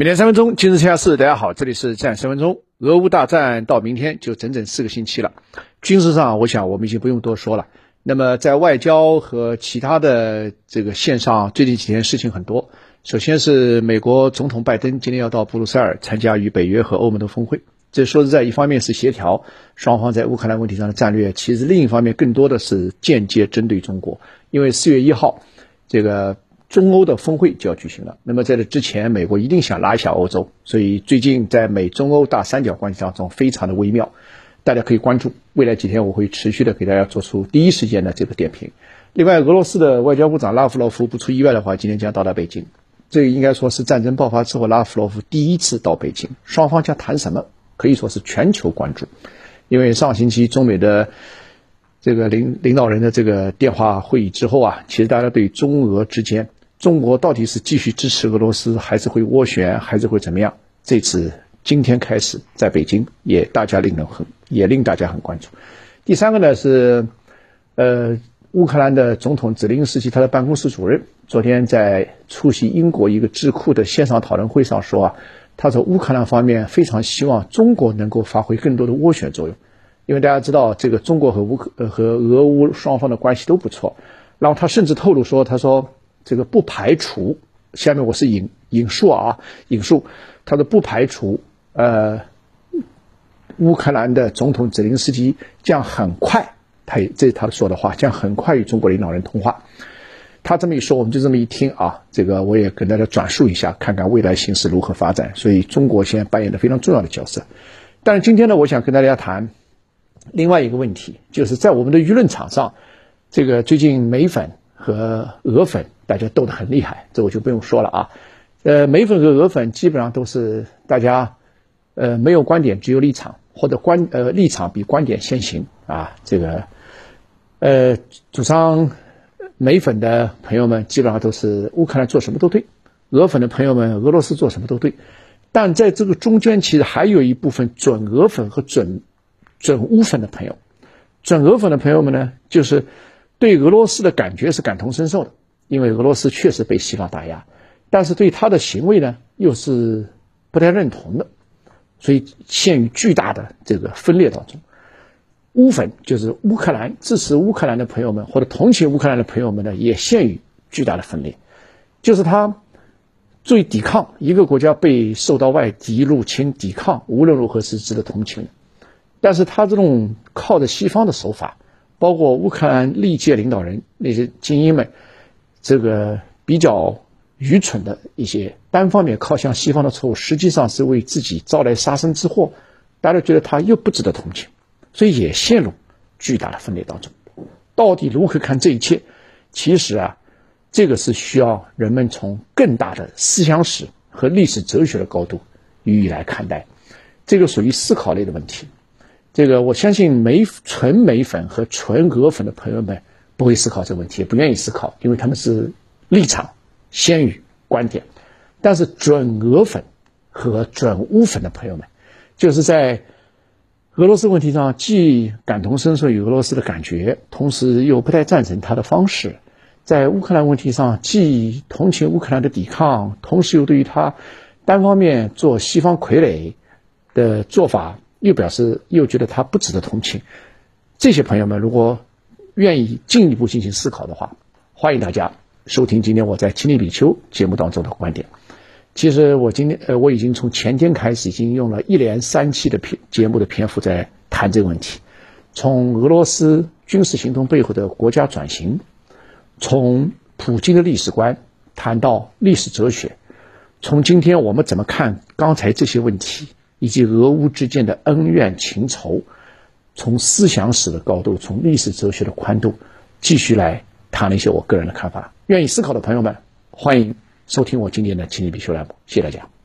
每天三分钟，今日天下事。大家好，这里是战三分钟。俄乌大战到明天就整整四个星期了。军事上，我想我们已经不用多说了。那么在外交和其他的这个线上，最近几天事情很多。首先是美国总统拜登今天要到布鲁塞尔参加与北约和欧盟的峰会。这说实在，一方面是协调双方在乌克兰问题上的战略，其实另一方面更多的是间接针对中国。因为四月一号，这个。中欧的峰会就要举行了。那么在这之前，美国一定想拉一下欧洲，所以最近在美中欧大三角关系当中非常的微妙，大家可以关注。未来几天我会持续的给大家做出第一时间的这个点评。另外，俄罗斯的外交部长拉夫罗夫不出意外的话，今天将到达北京。这应该说是战争爆发之后拉夫罗夫第一次到北京。双方将谈什么？可以说是全球关注。因为上星期中美的这个领领导人的这个电话会议之后啊，其实大家对中俄之间。中国到底是继续支持俄罗斯，还是会斡旋，还是会怎么样？这次今天开始在北京，也大家令人很，也令大家很关注。第三个呢是，呃，乌克兰的总统泽连斯基他的办公室主任昨天在出席英国一个智库的线上讨论会上说啊，他说乌克兰方面非常希望中国能够发挥更多的斡旋作用，因为大家知道这个中国和乌克呃和俄乌双方的关系都不错，然后他甚至透露说，他说。这个不排除，下面我是引引述啊，引述他说不排除，呃，乌克兰的总统泽连斯基将很快，他这是他说的话，将很快与中国领导人通话。他这么一说，我们就这么一听啊，这个我也跟大家转述一下，看看未来形势如何发展。所以中国现在扮演的非常重要的角色。但是今天呢，我想跟大家谈另外一个问题，就是在我们的舆论场上，这个最近美粉和俄粉。大家斗得很厉害，这我就不用说了啊。呃，美粉和俄粉基本上都是大家，呃，没有观点，只有立场，或者观呃立场比观点先行啊。这个，呃，主张美粉的朋友们基本上都是乌克兰做什么都对，俄粉的朋友们俄罗斯做什么都对。但在这个中间，其实还有一部分准俄粉和准准乌粉的朋友。准俄粉的朋友们呢，就是对俄罗斯的感觉是感同身受的。因为俄罗斯确实被西方打压，但是对他的行为呢，又是不太认同的，所以陷于巨大的这个分裂当中。乌粉就是乌克兰支持乌克兰的朋友们，或者同情乌克兰的朋友们呢，也陷于巨大的分裂。就是他作为抵抗一个国家被受到外敌入侵，抵抗无论如何是值得同情的，但是他这种靠着西方的手法，包括乌克兰历届领导人那些精英们。这个比较愚蠢的一些单方面靠向西方的错误，实际上是为自己招来杀身之祸。大家觉得他又不值得同情，所以也陷入巨大的分裂当中。到底如何看这一切？其实啊，这个是需要人们从更大的思想史和历史哲学的高度予以来看待。这个属于思考类的问题。这个我相信美纯美粉和纯俄粉的朋友们。不会思考这个问题，也不愿意思考，因为他们是立场先于观点。但是准俄粉和准乌粉的朋友们，就是在俄罗斯问题上既感同身受与俄罗斯的感觉，同时又不太赞成他的方式；在乌克兰问题上既同情乌克兰的抵抗，同时又对于他单方面做西方傀儡的做法又表示又觉得他不值得同情。这些朋友们如果。愿意进一步进行思考的话，欢迎大家收听今天我在《亲历比丘》节目当中的观点。其实我今天呃，我已经从前天开始，已经用了一连三期的篇节目的篇幅在谈这个问题。从俄罗斯军事行动背后的国家转型，从普京的历史观谈到历史哲学，从今天我们怎么看刚才这些问题，以及俄乌之间的恩怨情仇。从思想史的高度，从历史哲学的宽度，继续来谈了一些我个人的看法。愿意思考的朋友们，欢迎收听我今天的《情理必修》栏目。谢谢大家。